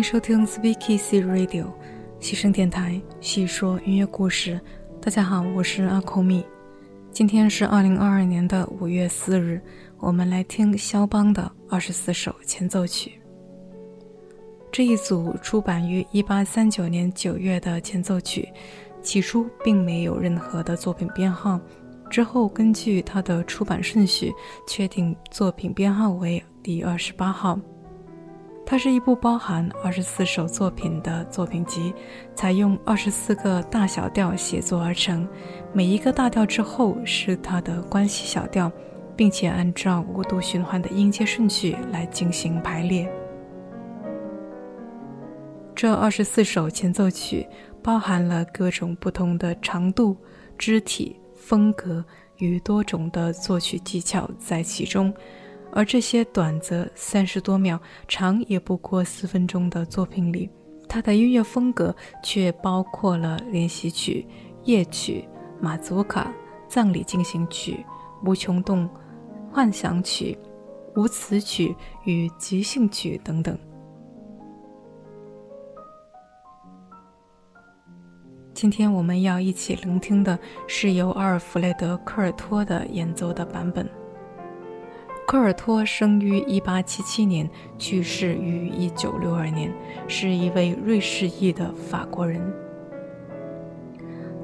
欢迎收听 Speakeasy Radio 西声电台，细说音乐故事。大家好，我是阿口米。今天是二零二二年的五月四日，我们来听肖邦的二十四首前奏曲。这一组出版于一八三九年九月的前奏曲，起初并没有任何的作品编号，之后根据它的出版顺序，确定作品编号为第二十八号。它是一部包含二十四首作品的作品集，采用二十四个大小调写作而成。每一个大调之后是它的关系小调，并且按照五度循环的音阶顺序来进行排列。这二十四首前奏曲包含了各种不同的长度、肢体、风格与多种的作曲技巧在其中。而这些短则三十多秒，长也不过四分钟的作品里，他的音乐风格却包括了练习曲、夜曲、马祖卡、葬礼进行曲、无穷动、幻想曲、无词曲与即兴曲等等。今天我们要一起聆听的是由阿尔弗雷德·科尔托的演奏的版本。科尔托生于1877年，去世于1962年，是一位瑞士裔的法国人。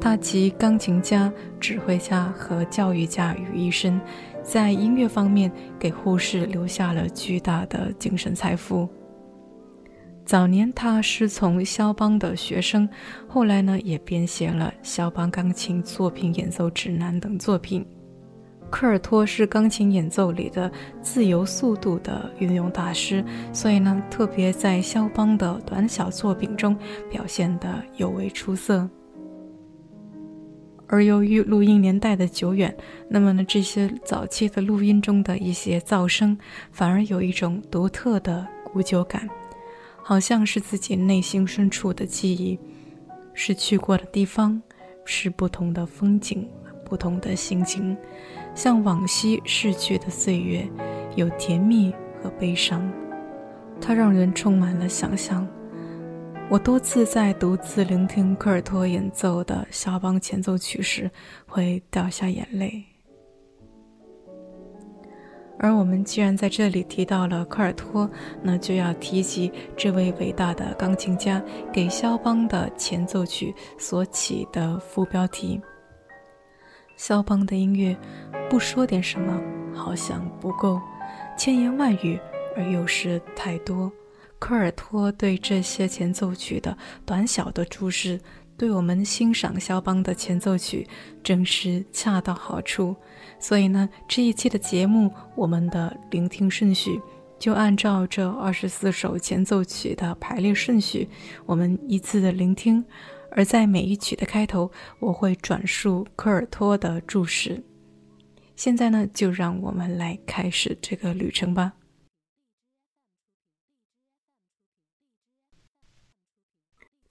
他集钢琴家、指挥家和教育家于一身，在音乐方面给后世留下了巨大的精神财富。早年他师从肖邦的学生，后来呢也编写了肖邦钢琴作品演奏指南等作品。科尔托是钢琴演奏里的自由速度的运用大师，所以呢，特别在肖邦的短小作品中表现得尤为出色。而由于录音年代的久远，那么呢，这些早期的录音中的一些噪声反而有一种独特的古旧感，好像是自己内心深处的记忆，是去过的地方，是不同的风景，不同的心情。像往昔逝去的岁月，有甜蜜和悲伤，它让人充满了想象。我多次在独自聆听科尔托演奏的肖邦前奏曲时，会掉下眼泪。而我们既然在这里提到了科尔托，那就要提及这位伟大的钢琴家给肖邦的前奏曲所起的副标题。肖邦的音乐，不说点什么好像不够，千言万语而又是太多。科尔托对这些前奏曲的短小的注释，对我们欣赏肖邦的前奏曲正是恰到好处。所以呢，这一期的节目，我们的聆听顺序就按照这二十四首前奏曲的排列顺序，我们依次的聆听。而在每一曲的开头，我会转述科尔托的注释。现在呢，就让我们来开始这个旅程吧。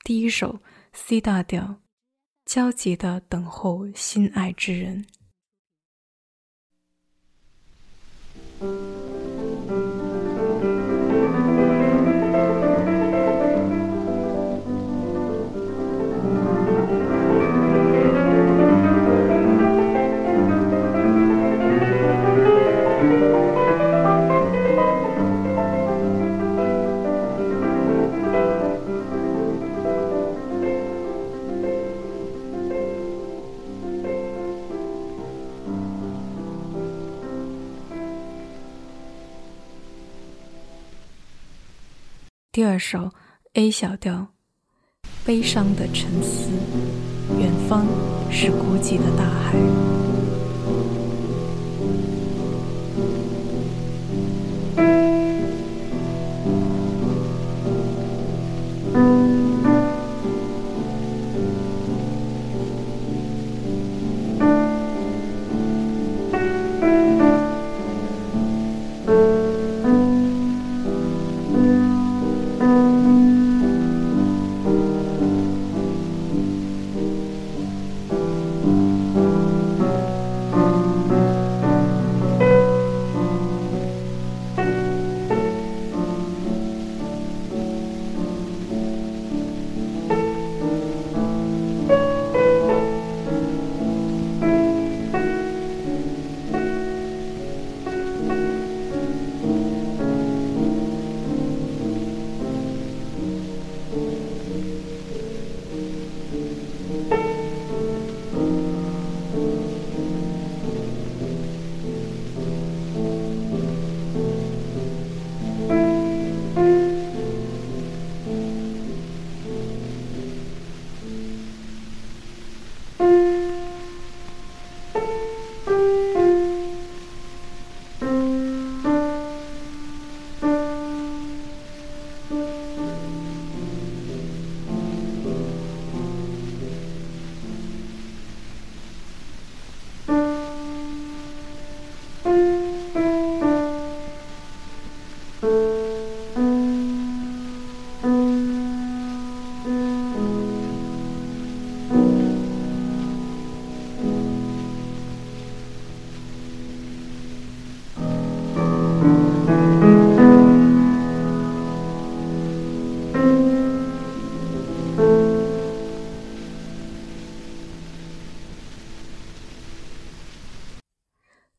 第一首 C 大调，焦急的等候心爱之人。二首 A 小调，悲伤的沉思，远方是孤寂的大海。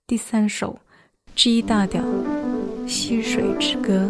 第三首，G 大调，《溪水之歌》。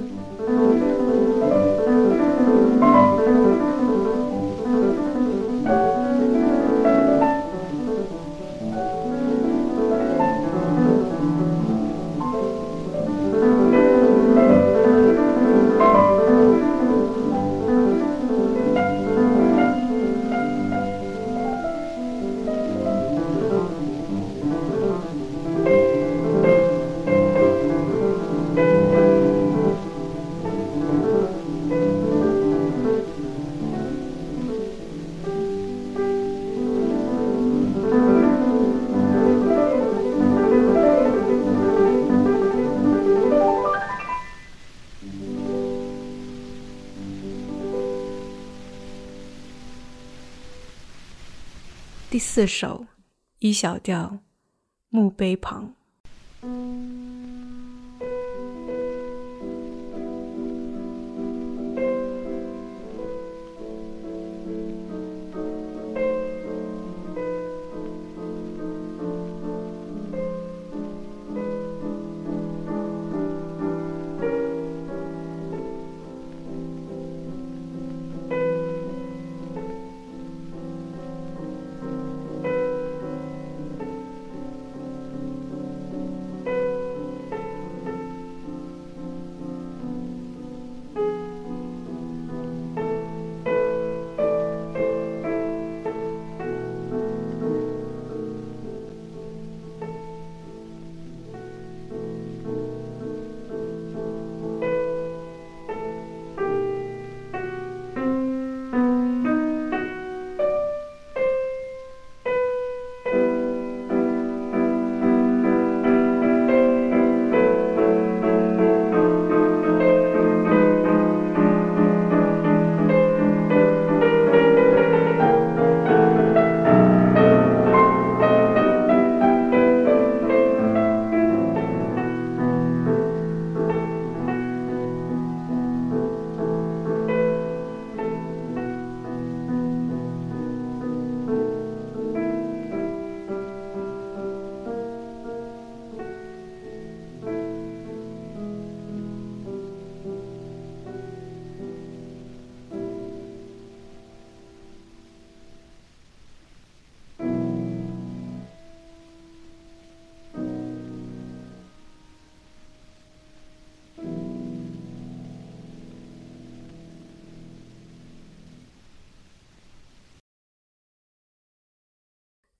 四首一小调，墓碑旁。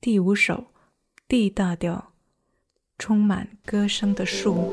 第五首，D 大调，充满歌声的树。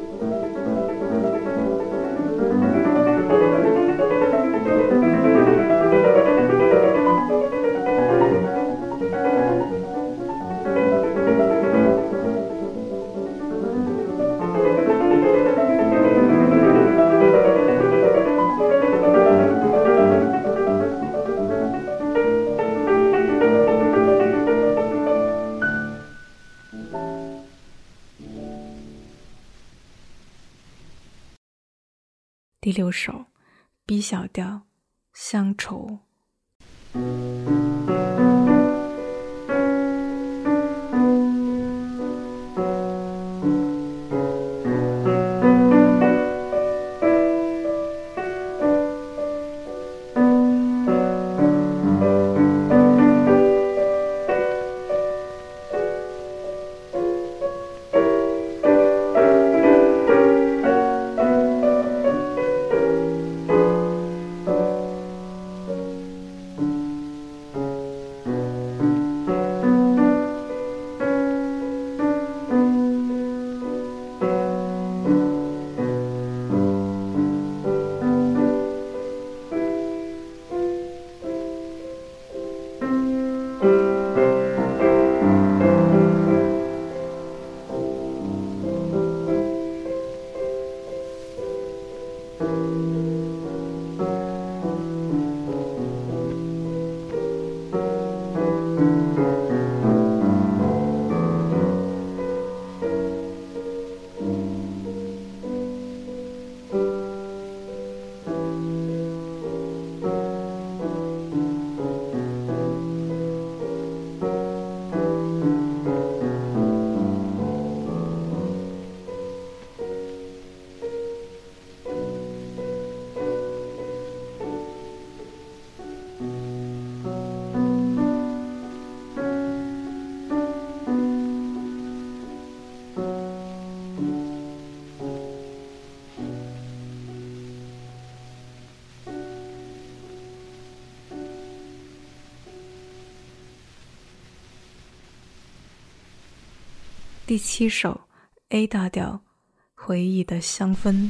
第六首，B 小调，乡愁。第七首 A 大调，回忆的香氛。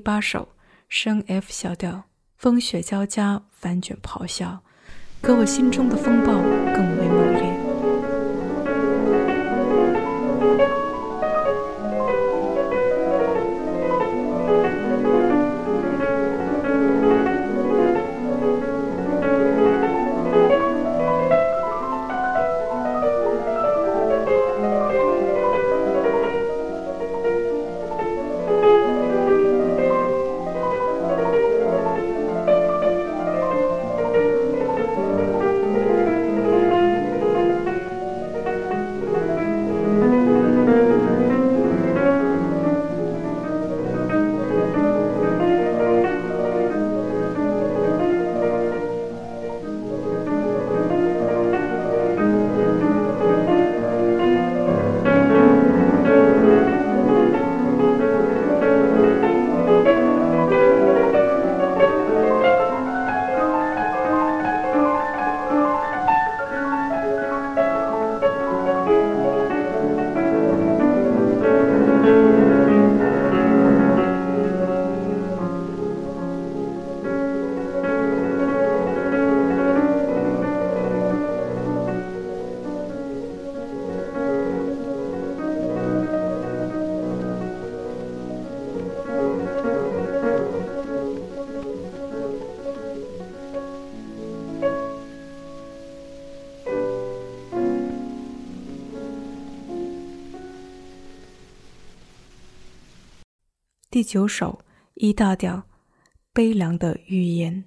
第八首，升 F 小调，风雪交加，翻卷咆哮，可我心中的风暴更为猛烈。第九首一大调，悲凉的预言。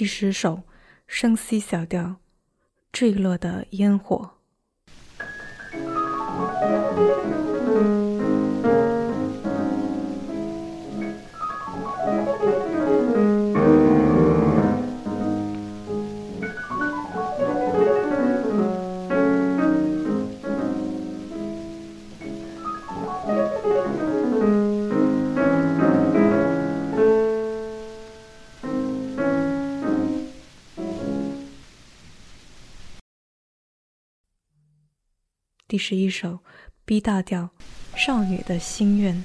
第十首，升 C 小调，坠落的烟火。是一首，B 大调，少女的心愿。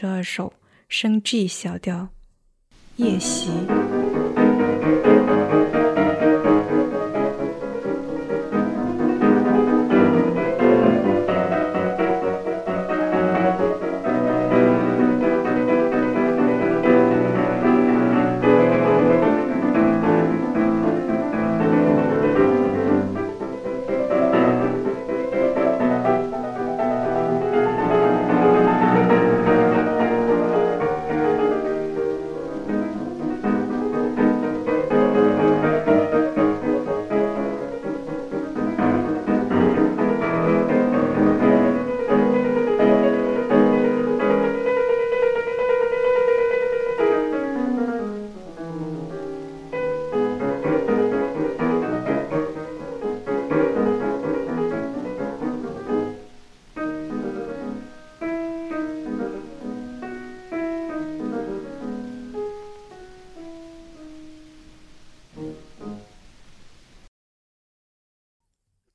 十二首升 G 小调，夜袭。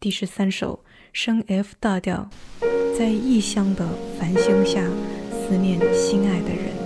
第十三首升 F 大调，在异乡的繁星下，思念心爱的人。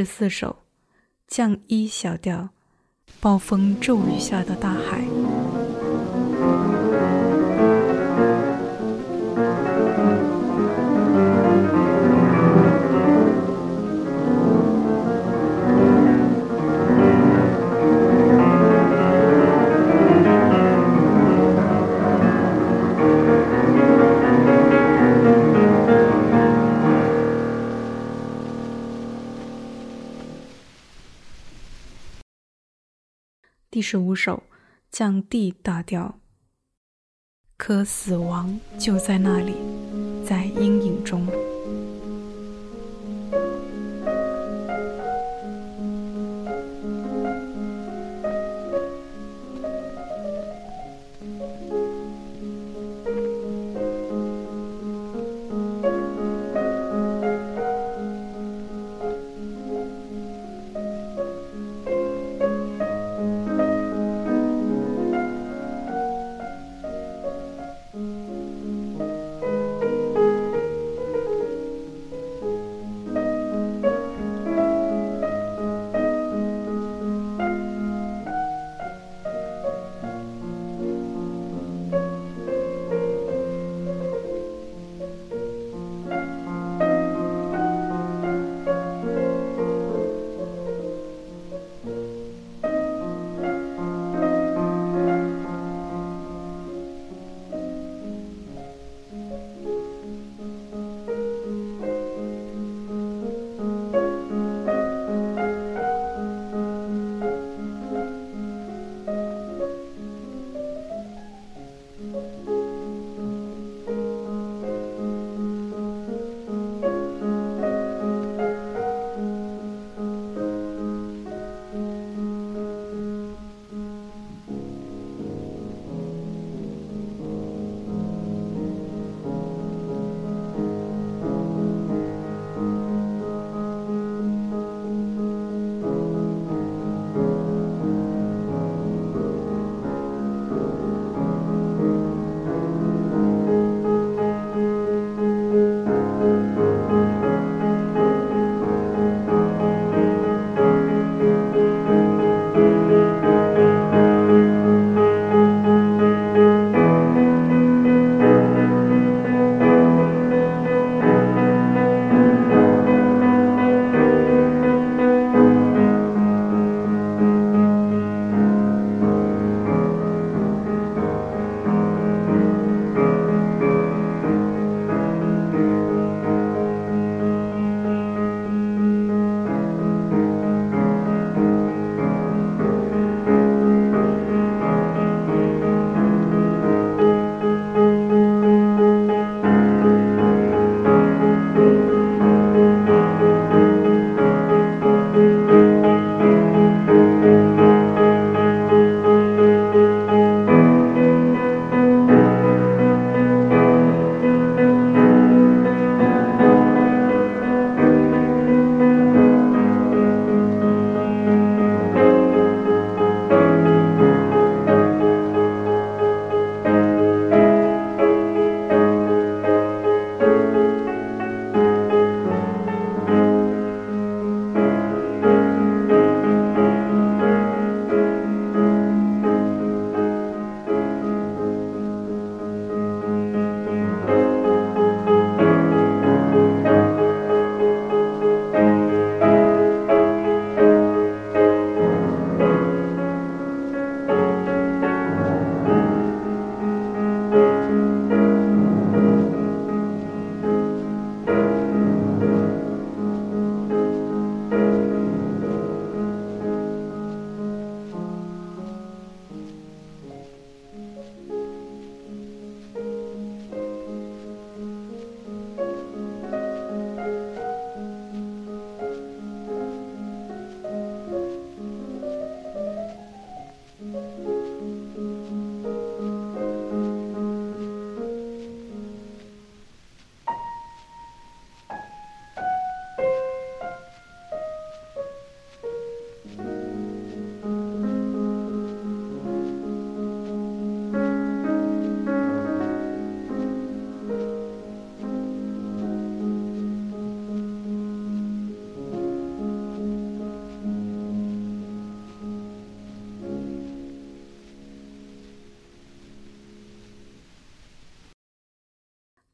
十四首，降一小调，暴风骤雨下的大海。十五首，将地打掉。可死亡就在那里，在阴影中。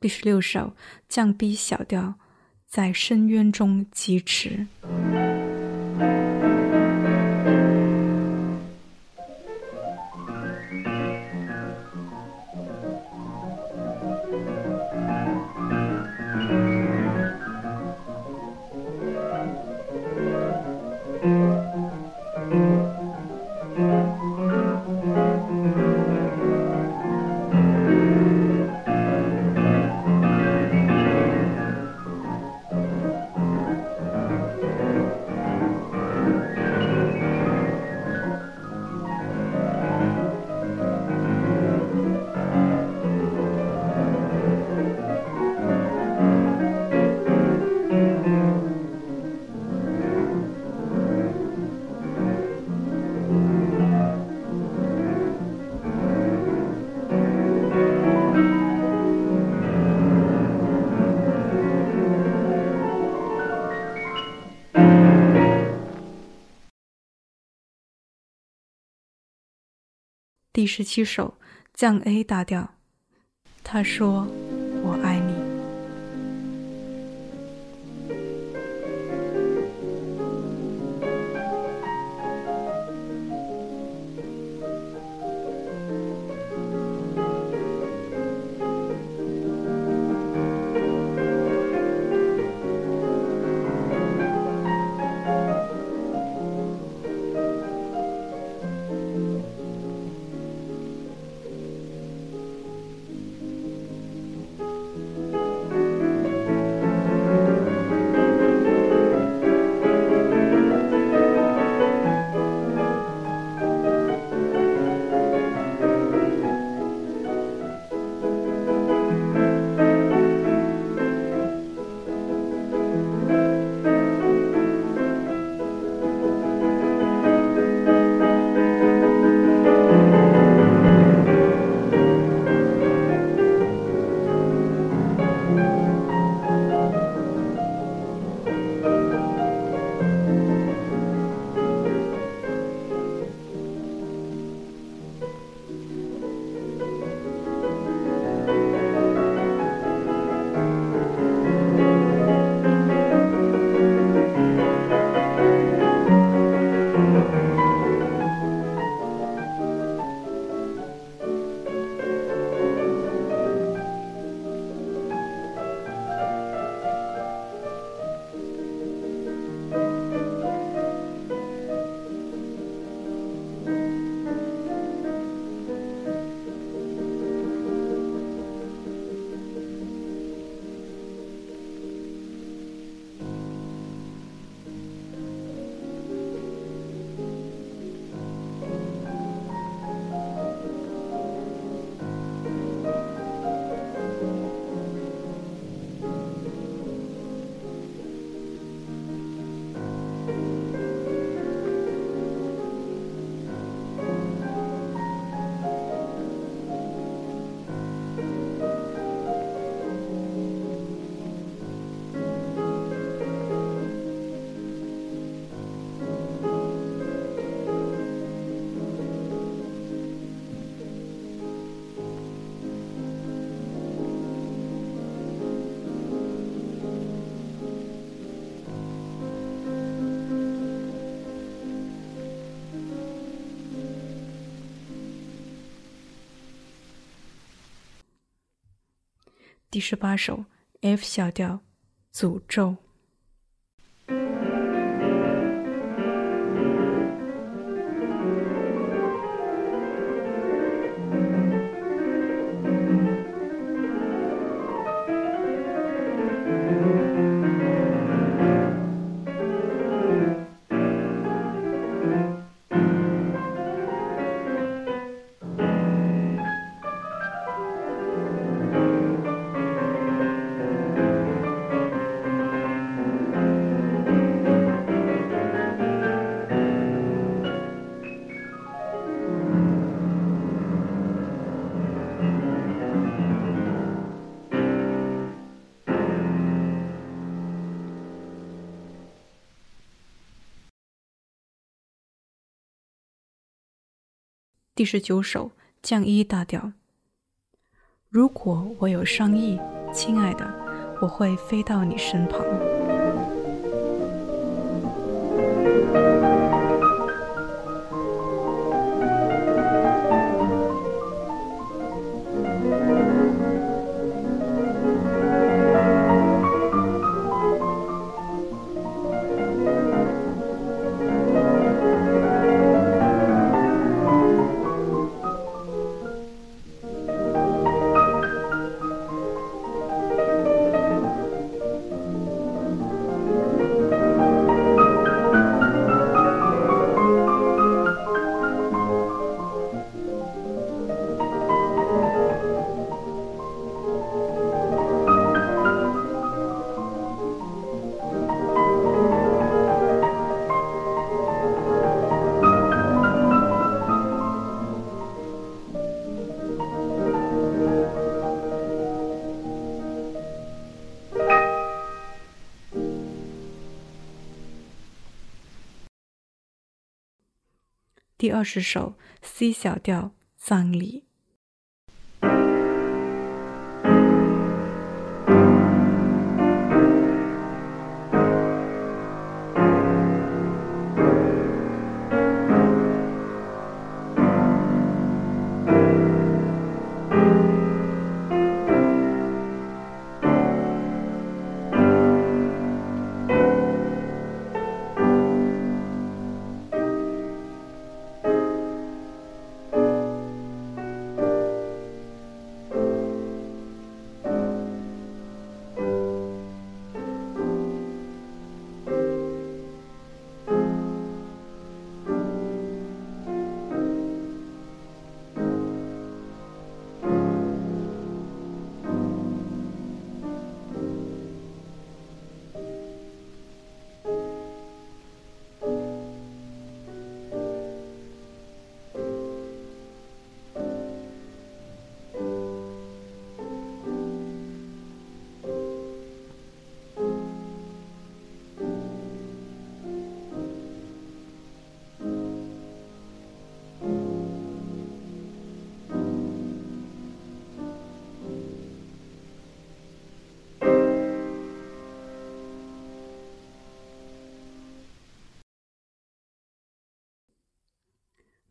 第十六首降 B 小调，在深渊中疾驰。第十七首降 A 大调，他说：“第十八首 F 小调，诅咒。第十九首降一大调。如果我有商议，亲爱的，我会飞到你身旁。第二十首 C 小调葬礼。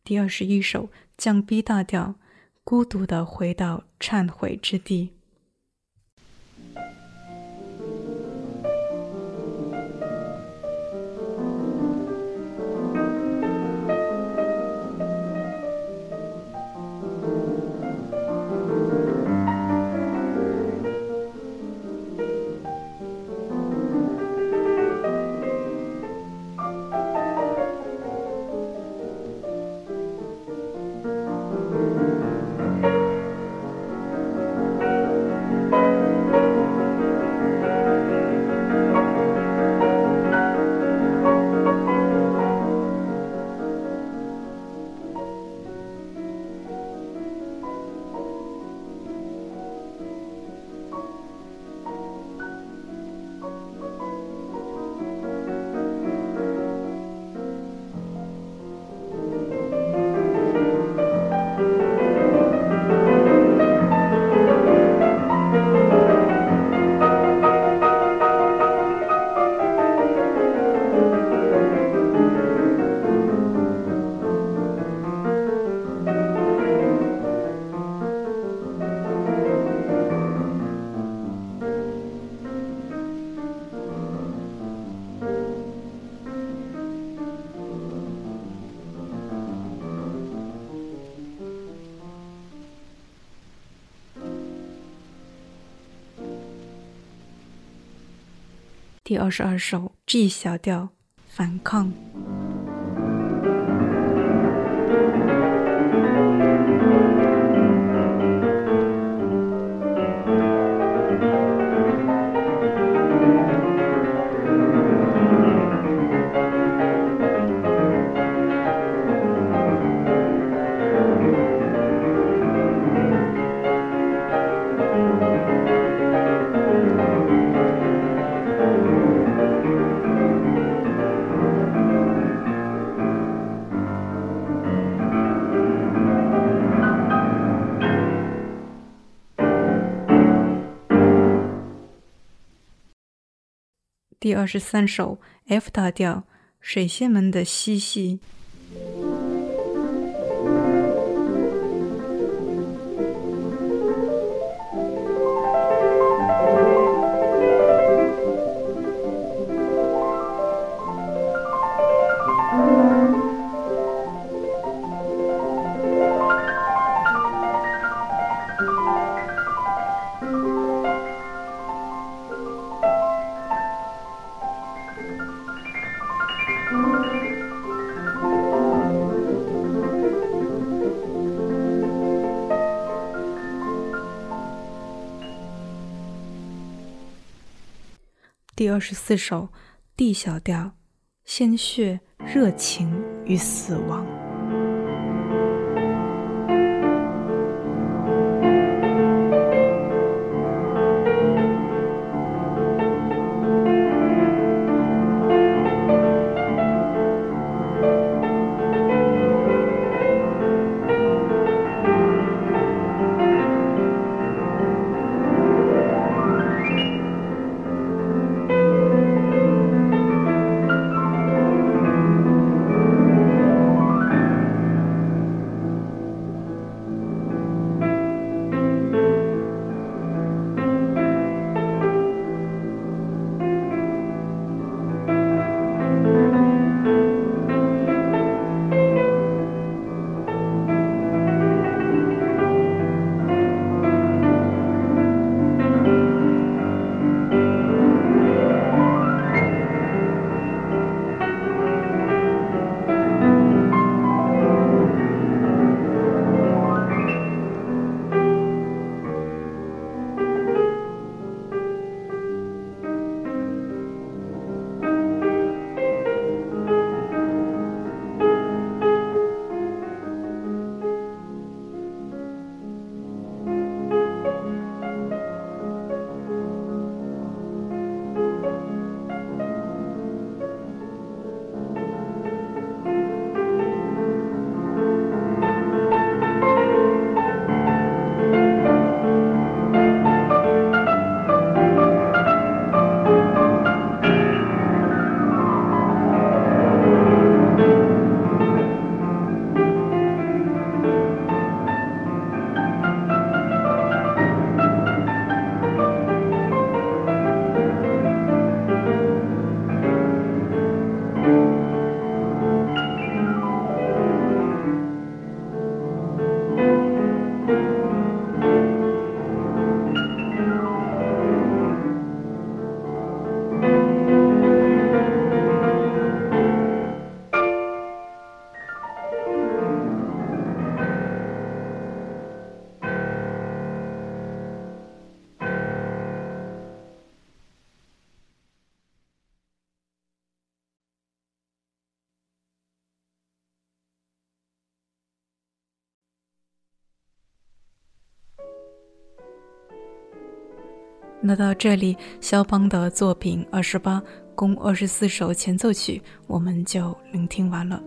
第二十一首降 B 大调，孤独的回到忏悔之地。第二十二首 G 小调，反抗。第二十三首 F 大调，水仙们的嬉戏。第二十四首，D 小调，鲜血、热情与死亡。那到这里，肖邦的作品二十八共二十四首前奏曲，我们就聆听完了。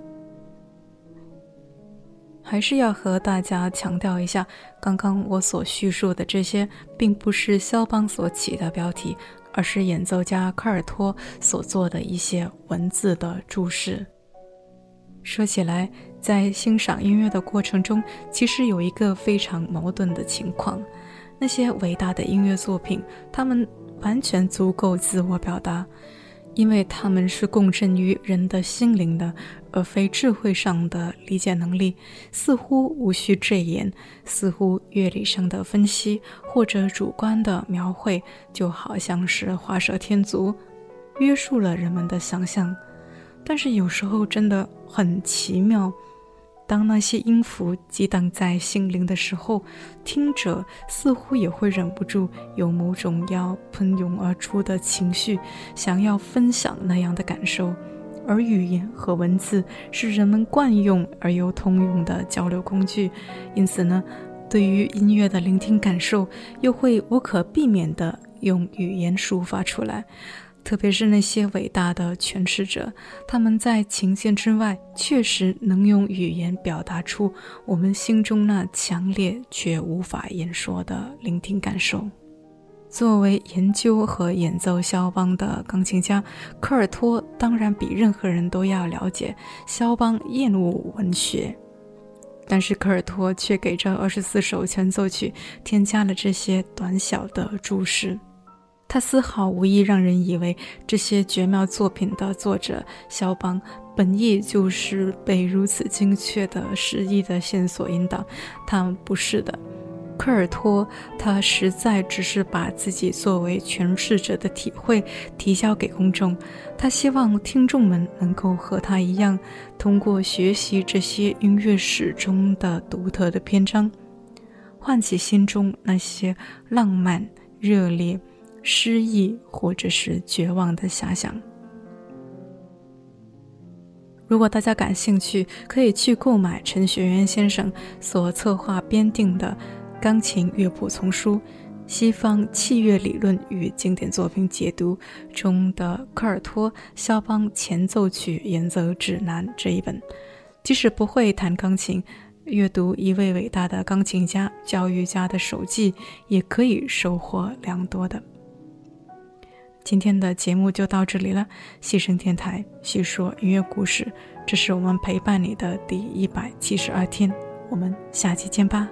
还是要和大家强调一下，刚刚我所叙述的这些，并不是肖邦所起的标题，而是演奏家科尔托所做的一些文字的注释。说起来，在欣赏音乐的过程中，其实有一个非常矛盾的情况。那些伟大的音乐作品，他们完全足够自我表达，因为他们是共振于人的心灵的，而非智慧上的理解能力。似乎无需赘言，似乎乐理上的分析或者主观的描绘，就好像是画蛇添足，约束了人们的想象。但是有时候真的很奇妙。当那些音符激荡在心灵的时候，听者似乎也会忍不住有某种要喷涌而出的情绪，想要分享那样的感受。而语言和文字是人们惯用而又通用的交流工具，因此呢，对于音乐的聆听感受，又会无可避免地用语言抒发出来。特别是那些伟大的诠释者，他们在琴键之外，确实能用语言表达出我们心中那强烈却无法言说的聆听感受。作为研究和演奏肖邦的钢琴家，科尔托当然比任何人都要了解肖邦厌恶文学。但是科尔托却给这二十四首前奏曲添加了这些短小的注释。他丝毫无意让人以为这些绝妙作品的作者肖邦本意就是被如此精确的诗意的线索引导。他不是的。科尔托，他实在只是把自己作为诠释者的体会提交给公众，他希望听众们能够和他一样，通过学习这些音乐史中的独特的篇章，唤起心中那些浪漫、热烈、失意或者是绝望的遐想。如果大家感兴趣，可以去购买陈学渊先生所策划编定的。钢琴乐谱丛书《西方器乐理论与经典作品解读》中的科尔托肖邦前奏曲演奏指南这一本，即使不会弹钢琴，阅读一位伟大的钢琴家、教育家的手记，也可以收获良多的。今天的节目就到这里了，细声电台叙说音乐故事，这是我们陪伴你的第一百七十二天，我们下期见吧。